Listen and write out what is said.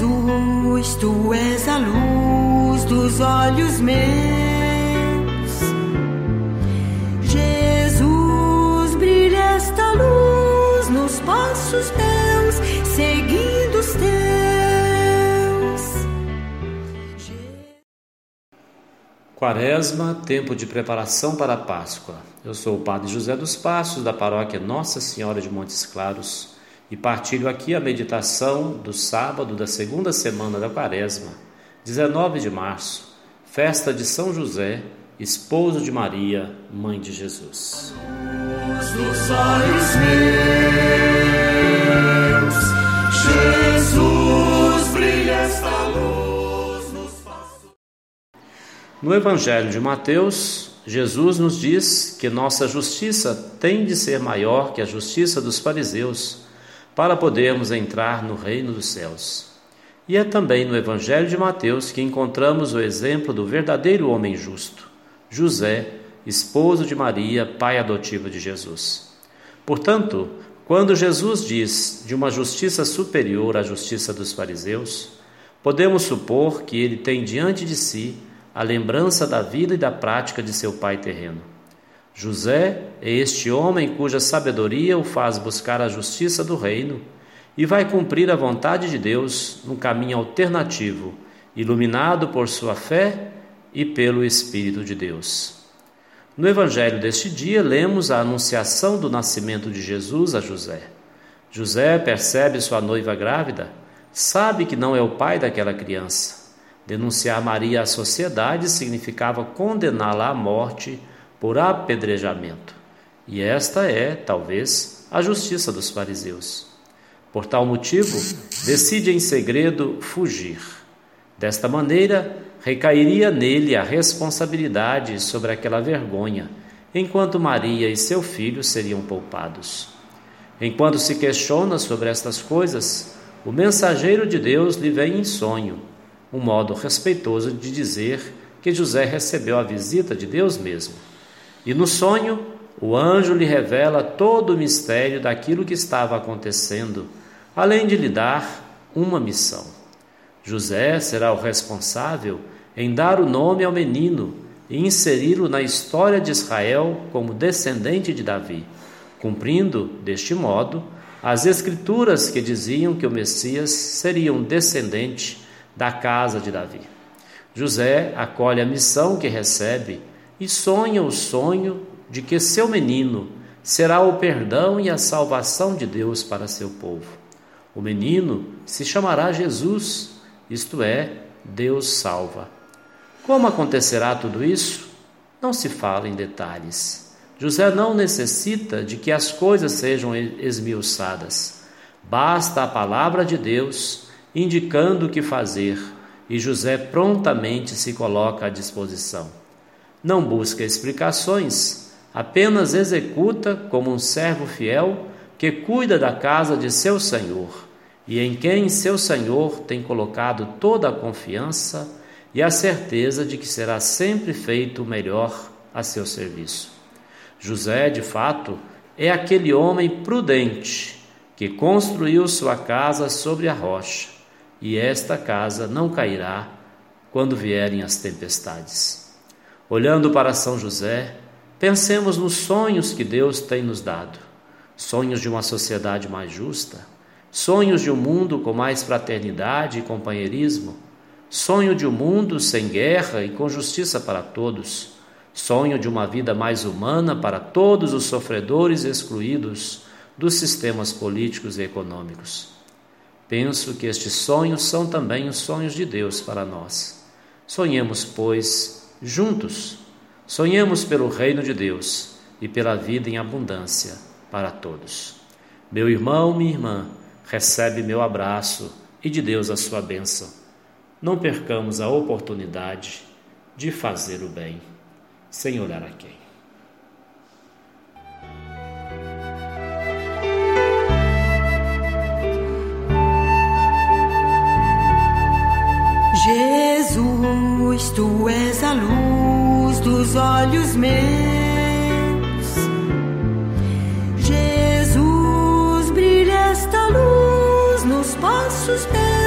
Jesus, tu és a luz dos olhos meus. Jesus, brilha esta luz nos passos teus, seguindo os teus. Quaresma, tempo de preparação para a Páscoa. Eu sou o Padre José dos Passos, da paróquia Nossa Senhora de Montes Claros e partilho aqui a meditação do sábado da segunda semana da Quaresma, 19 de março, festa de São José, esposo de Maria, mãe de Jesus. Luz dos olhos meus, Jesus brilha esta luz nos passos. No Evangelho de Mateus, Jesus nos diz que nossa justiça tem de ser maior que a justiça dos fariseus para podermos entrar no reino dos céus. E é também no Evangelho de Mateus que encontramos o exemplo do verdadeiro homem justo, José, esposo de Maria, pai adotivo de Jesus. Portanto, quando Jesus diz de uma justiça superior à justiça dos fariseus, podemos supor que ele tem diante de si a lembrança da vida e da prática de seu pai terreno. José é este homem cuja sabedoria o faz buscar a justiça do reino e vai cumprir a vontade de Deus num caminho alternativo, iluminado por sua fé e pelo Espírito de Deus. No Evangelho deste dia, lemos a anunciação do nascimento de Jesus a José. José percebe sua noiva grávida, sabe que não é o pai daquela criança Denunciar Maria à sociedade significava condená-la à morte por apedrejamento. E esta é, talvez, a justiça dos fariseus. Por tal motivo, decide em segredo fugir. Desta maneira, recairia nele a responsabilidade sobre aquela vergonha, enquanto Maria e seu filho seriam poupados. Enquanto se questiona sobre estas coisas, o mensageiro de Deus lhe vem em sonho um modo respeitoso de dizer que José recebeu a visita de Deus mesmo. E no sonho, o anjo lhe revela todo o mistério daquilo que estava acontecendo, além de lhe dar uma missão. José será o responsável em dar o nome ao menino e inseri-lo na história de Israel como descendente de Davi, cumprindo, deste modo, as escrituras que diziam que o Messias seria um descendente da casa de Davi. José acolhe a missão que recebe e sonha o sonho de que seu menino será o perdão e a salvação de Deus para seu povo. O menino se chamará Jesus, isto é, Deus salva. Como acontecerá tudo isso? Não se fala em detalhes. José não necessita de que as coisas sejam esmiuçadas. Basta a palavra de Deus indicando o que fazer, e José prontamente se coloca à disposição. Não busca explicações, apenas executa como um servo fiel que cuida da casa de seu senhor e em quem seu senhor tem colocado toda a confiança e a certeza de que será sempre feito o melhor a seu serviço. José, de fato, é aquele homem prudente que construiu sua casa sobre a rocha e esta casa não cairá quando vierem as tempestades. Olhando para São José, pensemos nos sonhos que Deus tem nos dado: sonhos de uma sociedade mais justa, sonhos de um mundo com mais fraternidade e companheirismo, sonho de um mundo sem guerra e com justiça para todos, sonho de uma vida mais humana para todos os sofredores excluídos dos sistemas políticos e econômicos. Penso que estes sonhos são também os sonhos de Deus para nós. Sonhemos, pois, juntos. Sonhemos pelo reino de Deus e pela vida em abundância para todos. Meu irmão, minha irmã, recebe meu abraço e de Deus a sua bênção. Não percamos a oportunidade de fazer o bem, sem olhar a quem. Jesus, tu és a luz dos olhos meus. Jesus, brilha esta luz nos passos meus.